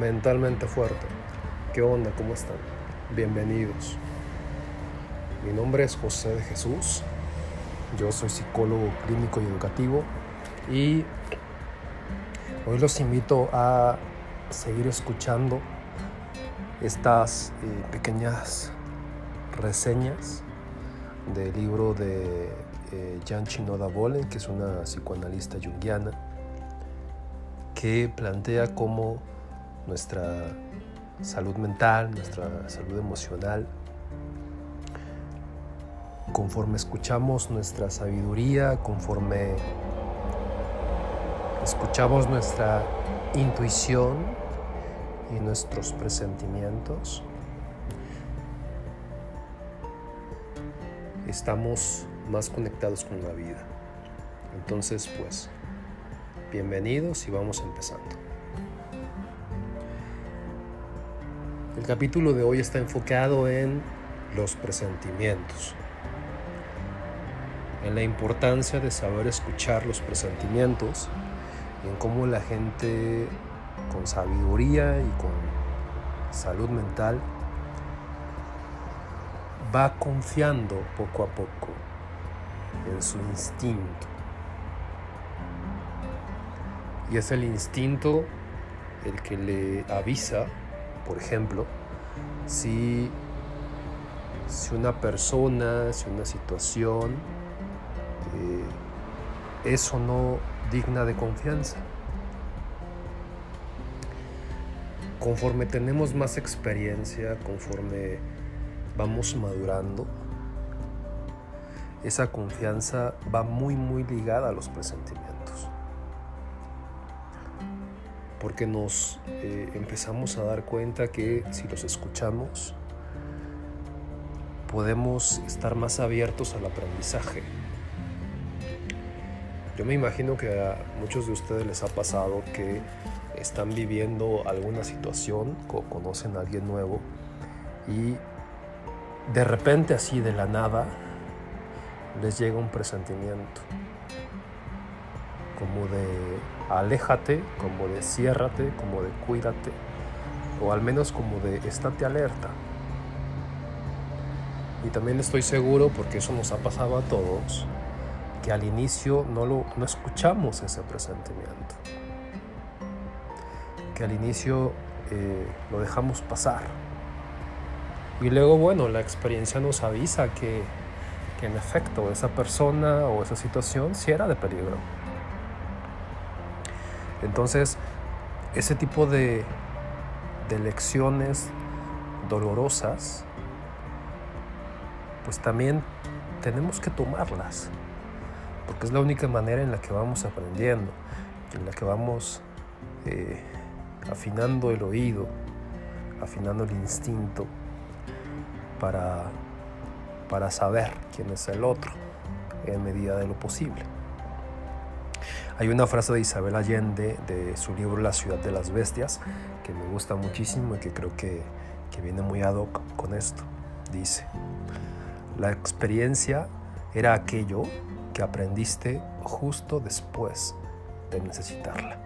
mentalmente fuerte. ¿Qué onda? ¿Cómo están? Bienvenidos. Mi nombre es José de Jesús. Yo soy psicólogo clínico y educativo y hoy los invito a seguir escuchando estas eh, pequeñas reseñas del libro de eh, Jan Chinoda Bolen, que es una psicoanalista junguiana, que plantea cómo nuestra salud mental, nuestra salud emocional, conforme escuchamos nuestra sabiduría, conforme escuchamos nuestra intuición y nuestros presentimientos, estamos más conectados con la vida. Entonces, pues, bienvenidos y vamos empezando. Capítulo de hoy está enfocado en los presentimientos, en la importancia de saber escuchar los presentimientos y en cómo la gente con sabiduría y con salud mental va confiando poco a poco en su instinto. Y es el instinto el que le avisa, por ejemplo, si, si una persona, si una situación eh, es o no digna de confianza. Conforme tenemos más experiencia, conforme vamos madurando, esa confianza va muy muy ligada a los presentimientos. Porque nos eh, empezamos a dar cuenta que si los escuchamos, podemos estar más abiertos al aprendizaje. Yo me imagino que a muchos de ustedes les ha pasado que están viviendo alguna situación o conocen a alguien nuevo y de repente así de la nada les llega un presentimiento como de aléjate, como de ciérrate, como de cuídate, o al menos como de estate alerta. Y también estoy seguro, porque eso nos ha pasado a todos, que al inicio no, lo, no escuchamos ese presentimiento, que al inicio eh, lo dejamos pasar. Y luego, bueno, la experiencia nos avisa que que en efecto esa persona o esa situación sí era de peligro. Entonces, ese tipo de, lecciones dolorosas, pues también tenemos que tomarlas, porque es la única manera en la que vamos aprendiendo, en la que vamos eh, afinando el oído, afinando el instinto para para saber quién es el otro en medida de lo posible. Hay una frase de Isabel Allende de su libro La ciudad de las bestias que me gusta muchísimo y que creo que, que viene muy ad hoc con esto. Dice, la experiencia era aquello que aprendiste justo después de necesitarla.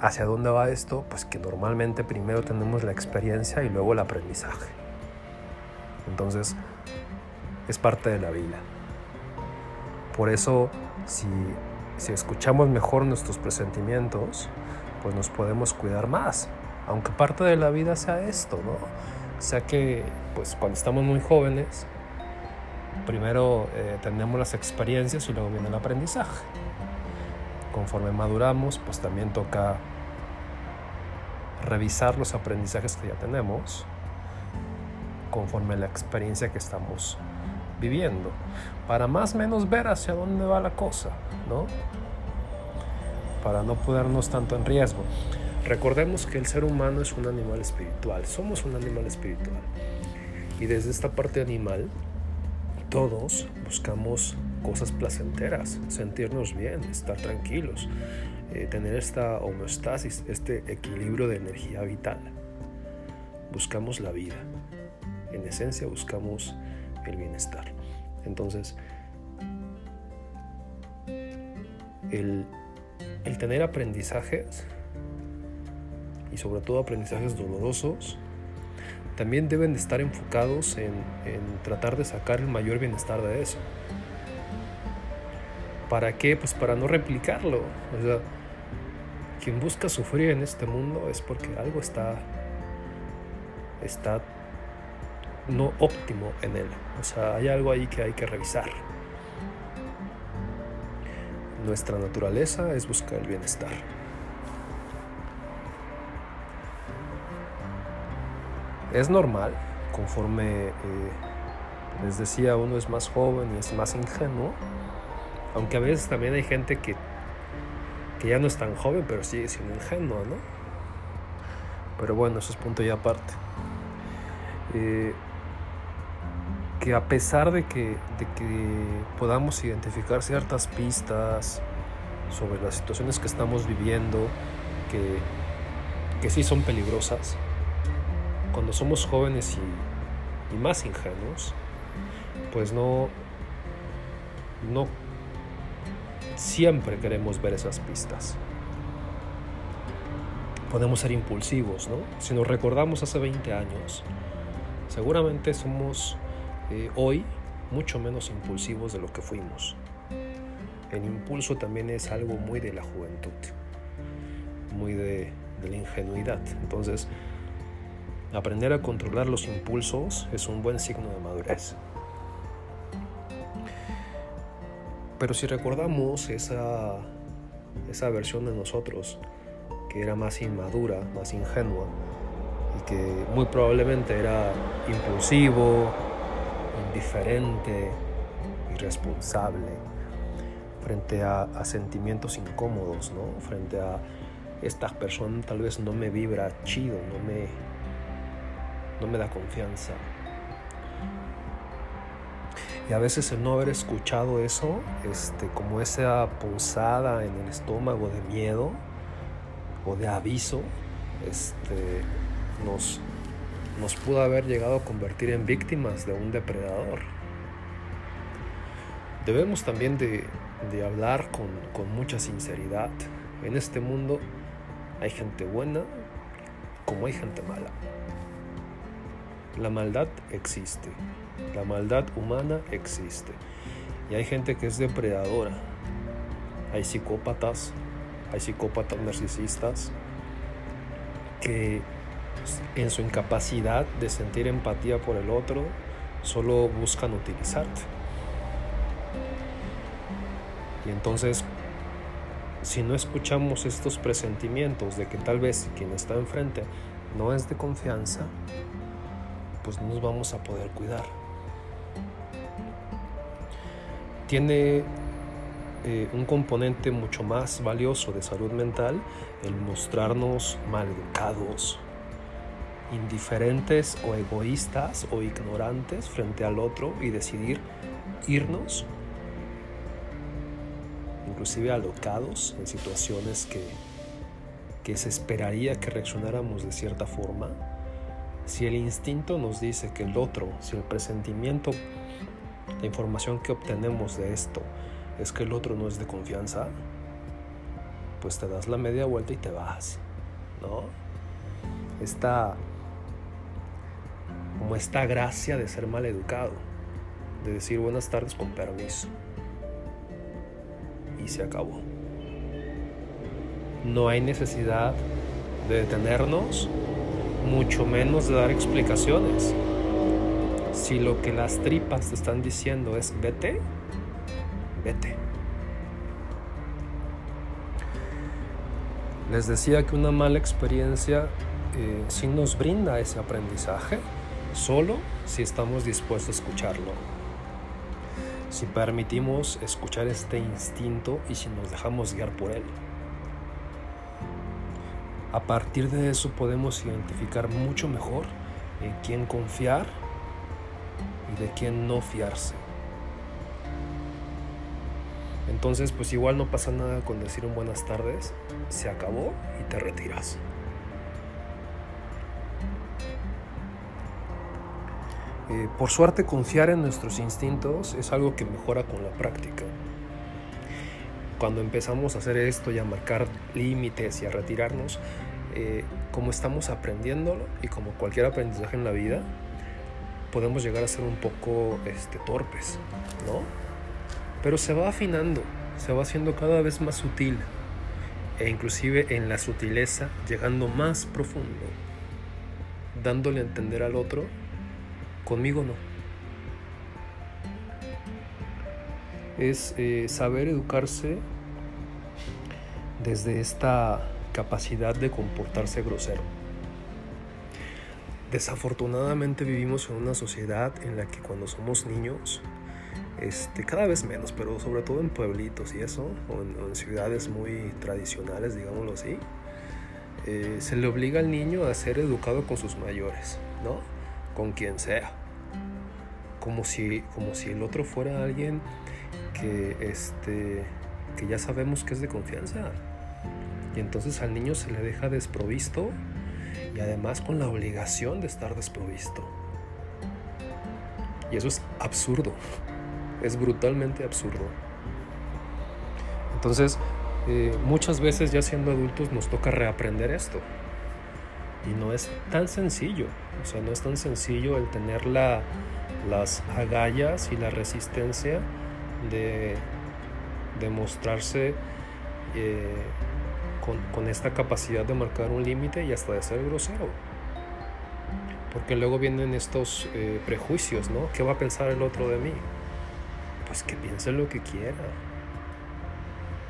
¿Hacia dónde va esto? Pues que normalmente primero tenemos la experiencia y luego el aprendizaje. Entonces, es parte de la vida. Por eso, si, si escuchamos mejor nuestros presentimientos, pues nos podemos cuidar más. Aunque parte de la vida sea esto, ¿no? O sea que, pues cuando estamos muy jóvenes, primero eh, tenemos las experiencias y luego viene el aprendizaje. Conforme maduramos, pues también toca revisar los aprendizajes que ya tenemos conforme la experiencia que estamos viviendo, para más o menos ver hacia dónde va la cosa, ¿no? Para no ponernos tanto en riesgo. Recordemos que el ser humano es un animal espiritual, somos un animal espiritual. Y desde esta parte animal, todos buscamos cosas placenteras, sentirnos bien, estar tranquilos, eh, tener esta homeostasis, este equilibrio de energía vital. Buscamos la vida. En esencia buscamos el bienestar. Entonces, el el tener aprendizajes y sobre todo aprendizajes dolorosos también deben estar enfocados en, tratar de sacar el mayor bienestar de eso. ¿Para qué? Pues para no replicarlo. O sea, quien busca sufrir en este mundo es porque algo está, está no óptimo en él. O sea, hay algo ahí que hay que revisar. Nuestra naturaleza es buscar el bienestar. Es normal, conforme eh, les decía, uno es más joven y es más ingenuo, aunque a veces también hay gente que, que ya no es tan joven, pero sigue siendo ingenua, ¿no? Pero bueno, eso es punto y aparte. Eh, que a pesar de que, de que podamos identificar ciertas pistas sobre las situaciones que estamos viviendo, que, que sí son peligrosas, cuando somos jóvenes y, y más ingenuos, pues no, no siempre queremos ver esas pistas. Podemos ser impulsivos, ¿no? Si nos recordamos hace 20 años, seguramente somos eh, hoy mucho menos impulsivos de lo que fuimos. El impulso también es algo muy de la juventud, muy de, de la ingenuidad. Entonces, aprender a controlar los impulsos es un buen signo de madurez. Pero si recordamos esa, esa versión de nosotros que era más inmadura, más ingenua, y que muy probablemente era impulsivo, indiferente, irresponsable, frente a, sentimientos incómodos, ¿no? Frente a esta persona tal vez no me vibra chido, no me, no me da confianza. Y a veces el no haber escuchado eso, este, como esa pulsada en el estómago de miedo o de aviso, este, nos, nos pudo haber llegado a convertir en víctimas de un depredador. Debemos también de, hablar con, con mucha sinceridad. En este mundo hay gente buena como hay gente mala. La maldad existe, la maldad humana existe. Y hay gente que es depredadora. Hay psicópatas, hay psicópatas narcisistas que en su incapacidad de sentir empatía por el otro, solo buscan utilizarte. Y entonces, si no escuchamos estos presentimientos de que tal vez quien está enfrente no es de confianza, pues no nos vamos a poder cuidar. Tiene eh, un componente mucho más valioso de salud mental el mostrarnos mal educados, indiferentes o egoístas o ignorantes frente al otro y decidir irnos, inclusive alocados en situaciones que, que se esperaría que reaccionáramos de cierta forma, si el instinto nos dice que el otro, si el presentimiento, la información que obtenemos de esto es que el otro no es de confianza, pues te das la media vuelta y te vas, ¿no? Esta como esta gracia de ser mal educado, de decir buenas tardes con permiso. Y se acabó. No hay necesidad de detenernos, mucho menos de dar explicaciones. Si lo que las tripas te están diciendo es vete, vete. Les decía que una mala experiencia eh, sí nos brinda ese aprendizaje, solo si estamos dispuestos a escucharlo. Si permitimos escuchar este instinto y si nos dejamos guiar por él. A partir de eso podemos identificar mucho mejor en quién confiar y de quién no fiarse. Entonces, pues igual no pasa nada con decir un buenas tardes, se acabó y te retiras. Eh, por suerte, confiar en nuestros instintos es algo que mejora con la práctica. cuando empezamos a hacer esto y a marcar límites y a retirarnos, eh, como estamos aprendiéndolo y como cualquier aprendizaje en la vida, podemos llegar a ser un poco este, torpes, ¿no? Pero se va afinando, se va haciendo cada vez más sutil e inclusive en la sutileza llegando más profundo, dándole a entender al otro, conmigo no. Es eh, saber educarse desde esta capacidad de comportarse grosero. Desafortunadamente vivimos en una sociedad en la que cuando somos niños este, cada vez menos, pero sobre todo en pueblitos y eso, o en, ciudades muy tradicionales, digámoslo así, eh, se le obliga al niño a ser educado con sus mayores, ¿no? Con quien sea. Como si, como si el otro fuera alguien que, este, que ya sabemos que es de confianza. Y entonces al niño se le deja desprovisto y además con la obligación de estar desprovisto. Y eso es absurdo. Es brutalmente absurdo. Entonces, eh, muchas veces ya siendo adultos nos toca reaprender esto. Y no es tan sencillo. O sea, no es tan sencillo el tener la, las agallas y la resistencia de, demostrarse eh, con, esta capacidad de marcar un límite y hasta de ser grosero. Porque luego vienen estos eh, prejuicios, ¿no? ¿Qué va a pensar el otro de mí? pues que piense lo que quiera.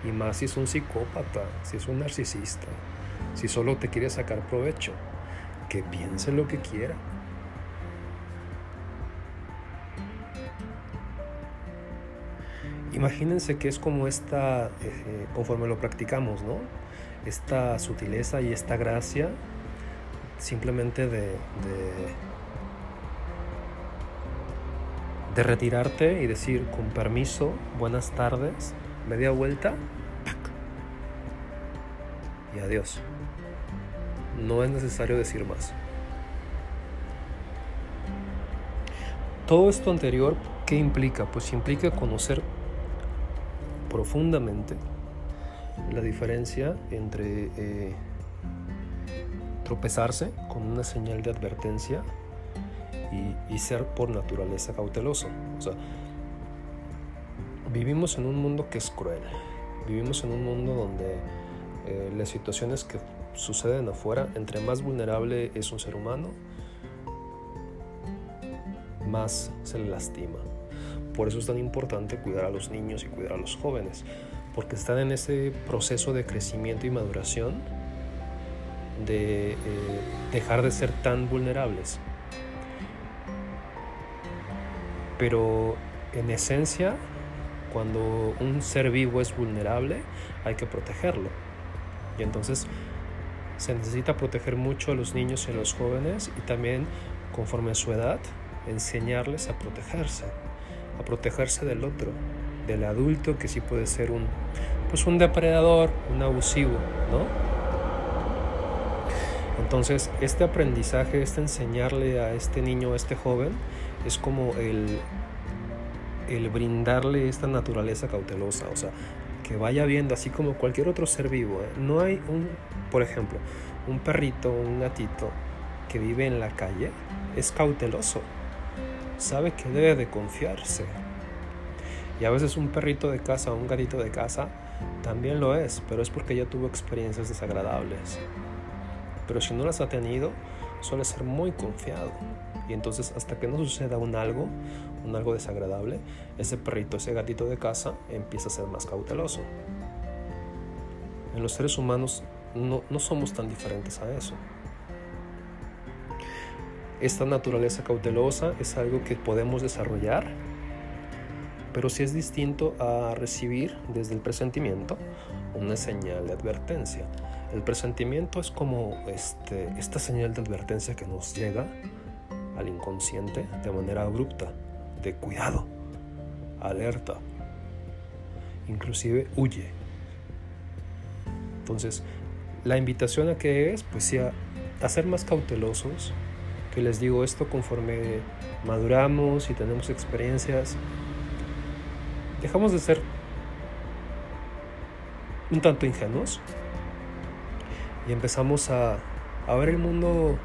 Y más si es un psicópata, si es un narcisista, si solo te quiere sacar provecho, que piense lo que quiera. Imagínense que es como esta, eh, conforme lo practicamos, ¿no? Esta sutileza y esta gracia simplemente de de retirarte y decir con permiso, buenas tardes, media vuelta, y adiós. No es necesario decir más. Todo esto anterior, ¿qué implica? Pues implica conocer profundamente la diferencia entre eh, tropezarse con una señal de advertencia y, ser por naturaleza cauteloso. O sea, vivimos en un mundo que es cruel, vivimos en un mundo donde eh, las situaciones que suceden afuera, entre más vulnerable es un ser humano, más se le lastima. Por eso es tan importante cuidar a los niños y cuidar a los jóvenes, porque están en ese proceso de crecimiento y maduración de eh, dejar de ser tan vulnerables. Pero en esencia, cuando un ser vivo es vulnerable, hay que protegerlo. Y entonces se necesita proteger mucho a los niños y a los jóvenes y también, conforme a su edad, enseñarles a protegerse, a protegerse del otro, del adulto que sí puede ser un, pues un depredador, un abusivo, ¿no? Entonces, este aprendizaje, este enseñarle a este niño, a este joven, es como el, el brindarle esta naturaleza cautelosa, o sea, que vaya viendo, así como cualquier otro ser vivo. ¿eh? No hay un, por ejemplo, un perrito, un gatito que vive en la calle, es cauteloso, sabe que debe de confiarse. Y a veces un perrito de casa o un gatito de casa también lo es, pero es porque ya tuvo experiencias desagradables. Pero si no las ha tenido, suele ser muy confiado. Y entonces hasta que no suceda un algo, un algo desagradable, ese perrito, ese gatito de casa empieza a ser más cauteloso. En los seres humanos no, no somos tan diferentes a eso. Esta naturaleza cautelosa es algo que podemos desarrollar, pero sí es distinto a recibir desde el presentimiento una señal de advertencia. El presentimiento es como este, esta señal de advertencia que nos llega al inconsciente de manera abrupta, de cuidado, alerta, inclusive huye. Entonces, la invitación a que es, pues sí, a, ser más cautelosos, que les digo esto conforme maduramos y tenemos experiencias, dejamos de ser un tanto ingenuos y empezamos a, a ver el mundo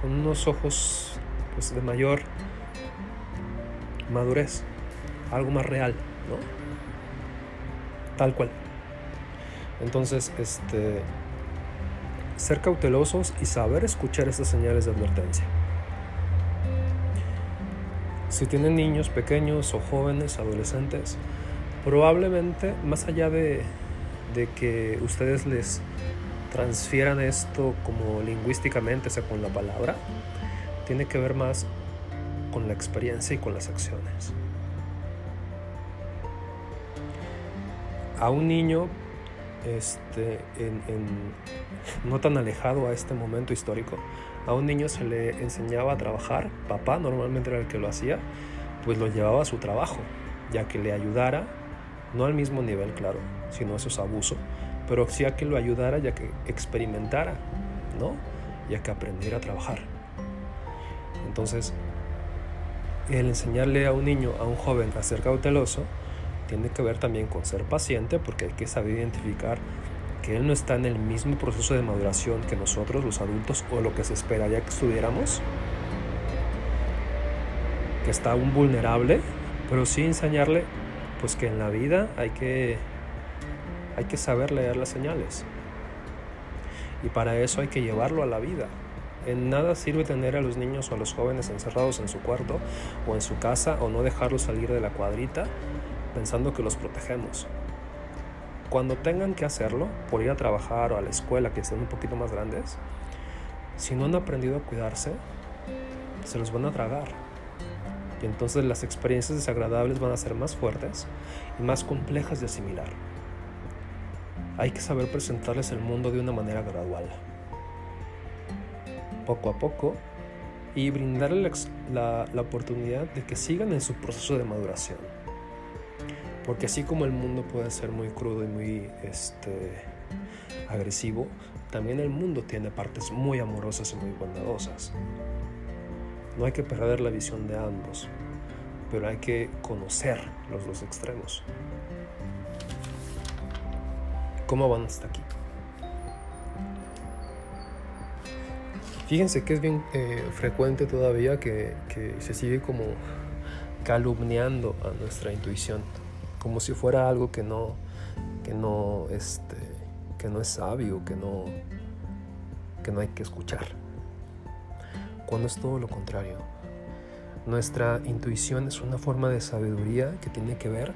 con unos ojos pues, de mayor madurez, algo más real, ¿no? Tal cual. Entonces, este, ser cautelosos y saber escuchar esas señales de advertencia. Si tienen niños pequeños o jóvenes, adolescentes, probablemente más allá de, de que ustedes les transfieran esto como lingüísticamente, o sea, con la palabra, tiene que ver más con la experiencia y con las acciones. A un niño, este, no tan alejado a este momento histórico, a un niño se le enseñaba a trabajar, papá normalmente era el que lo hacía, pues lo llevaba a su trabajo, ya que le ayudara, no al mismo nivel, claro, sino eso es abuso, pero sí a que lo ayudara ya que experimentara, ¿no? Ya que aprendiera a trabajar. Entonces, el enseñarle a un niño, a un joven a ser cauteloso, tiene que ver también con ser paciente porque hay que saber identificar que él no está en el mismo proceso de maduración que nosotros, los adultos, o lo que se esperaría que estuviéramos, que está aún vulnerable, pero sí enseñarle pues que en la vida hay que hay que saber leer las señales. Y para eso hay que llevarlo a la vida. En nada sirve tener a los niños o a los jóvenes encerrados en su cuarto o en su casa o no dejarlos salir de la cuadrita pensando que los protegemos. Cuando tengan que hacerlo, por ir a trabajar o a la escuela, que estén un poquito más grandes, si no han aprendido a cuidarse, se los van a tragar. Y entonces las experiencias desagradables van a ser más fuertes y más complejas de asimilar hay que saber presentarles el mundo de una manera gradual, poco a poco, y brindarles la, oportunidad de que sigan en su proceso de maduración. Porque así como el mundo puede ser muy crudo y muy este, agresivo, también el mundo tiene partes muy amorosas y muy bondadosas. No hay que perder la visión de ambos, pero hay que conocer los dos extremos. ¿Cómo van hasta aquí? Fíjense que es bien eh, frecuente todavía que, se sigue como calumniando a nuestra intuición, como si fuera algo que no, que no, este, que no es sabio, que no, que no hay que escuchar. Cuando es todo lo contrario. Nuestra intuición es una forma de sabiduría que tiene que ver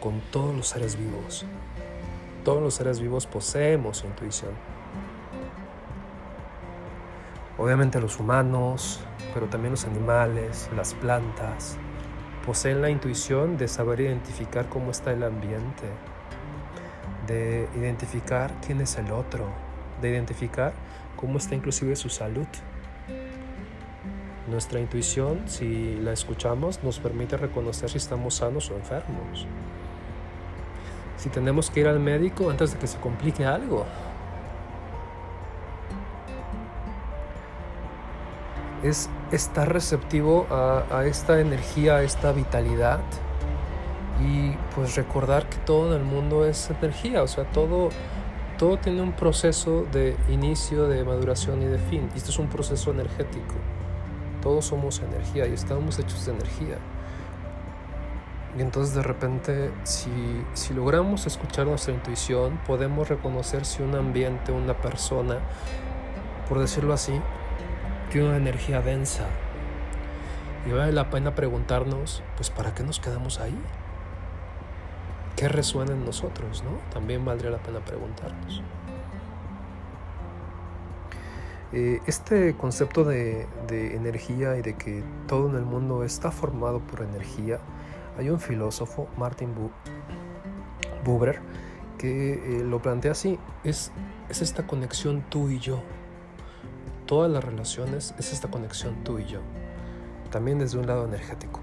con todos los seres vivos, todos los seres vivos poseemos intuición. Obviamente los humanos, pero también los animales, las plantas, poseen la intuición de saber identificar cómo está el ambiente, de identificar quién es el otro, de identificar cómo está inclusive su salud. Nuestra intuición, si la escuchamos, nos permite reconocer si estamos sanos o enfermos si tenemos que ir al médico antes de que se complique algo. Es estar receptivo a, esta energía, a esta vitalidad y pues recordar que todo en el mundo es energía, o sea, todo, todo tiene un proceso de inicio, de maduración y de fin. Y esto es un proceso energético. Todos somos energía y estamos hechos de energía. Y entonces de repente, si, si logramos escuchar nuestra intuición, podemos reconocer si un ambiente, una persona, por decirlo así, una energía densa. Y vale la pena preguntarnos, pues, ¿para qué nos quedamos ahí? ¿Qué resuena en nosotros? ¿no? También valdría la pena preguntarnos. Eh, este concepto de, de energía y de que todo en el mundo está formado por energía, hay un filósofo, Martin Buber, que eh, lo plantea así, es, es esta conexión tú y yo. Todas las relaciones es esta conexión tú y yo, también desde un lado energético.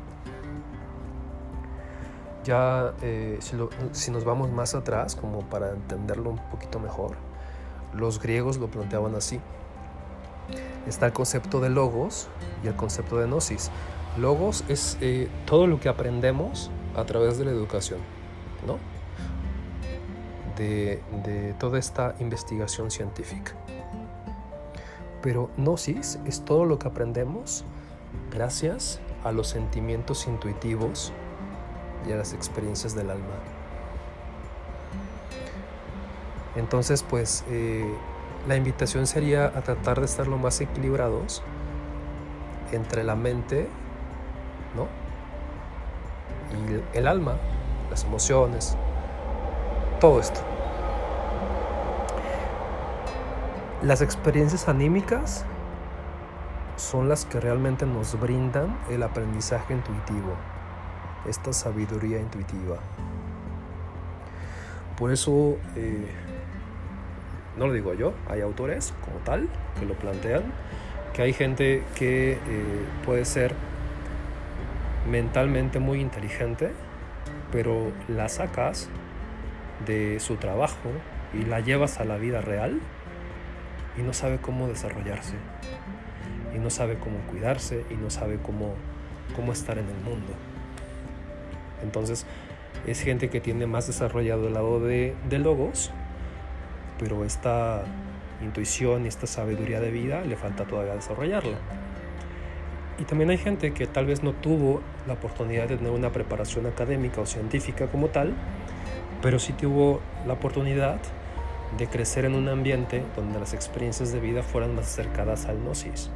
Ya eh, si, nos vamos más atrás, como para entenderlo un poquito mejor, los griegos lo planteaban así. Está el concepto de logos y el concepto de gnosis. Logos es eh, todo lo que aprendemos a través de la educación, ¿no? de toda esta investigación científica. Pero gnosis es todo lo que aprendemos gracias a los sentimientos intuitivos y a las experiencias del alma. Entonces, pues eh, la invitación sería a tratar de estar lo más equilibrados entre la mente, ¿no? Y el alma, las emociones, todo esto. Las experiencias anímicas son las que realmente nos brindan el aprendizaje intuitivo, esta sabiduría intuitiva. Por eso, eh, no lo digo yo, hay autores como tal que lo plantean, que hay gente que eh, puede ser mentalmente muy inteligente, pero la sacas de su trabajo y la llevas a la vida real y no sabe cómo desarrollarse, y no sabe cómo cuidarse, y no sabe cómo, cómo estar en el mundo. Entonces, es gente que tiene más desarrollado el lado de, de logos, pero esta intuición y esta sabiduría de vida le falta todavía desarrollarla. Y también hay gente que tal vez no tuvo la oportunidad de tener una preparación académica o científica como tal, pero sí tuvo la oportunidad de crecer en un ambiente donde las experiencias de vida fueran más acercadas al gnosis.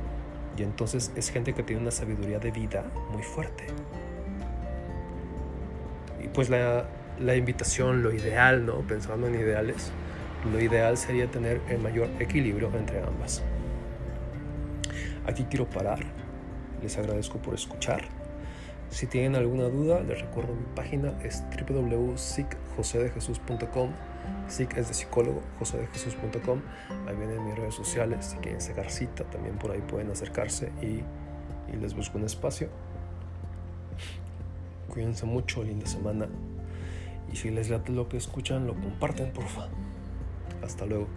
Y entonces es gente que tiene una sabiduría de vida muy fuerte. Y pues la, la invitación, lo ideal, ¿no? Pensando en ideales, lo ideal sería tener el mayor equilibrio entre ambas. Aquí quiero parar. Les agradezco por escuchar. Si tienen alguna duda, les recuerdo mi página es www.sicjosedejesus.com SIC es de psicólogo, josedejesus.com. Ahí vienen mis redes sociales. Si quieren sacar cita, también por ahí pueden acercarse y, y les busco un espacio. Cuídense mucho, linda semana. Y si les late lo que escuchan, lo comparten, porfa. Hasta luego.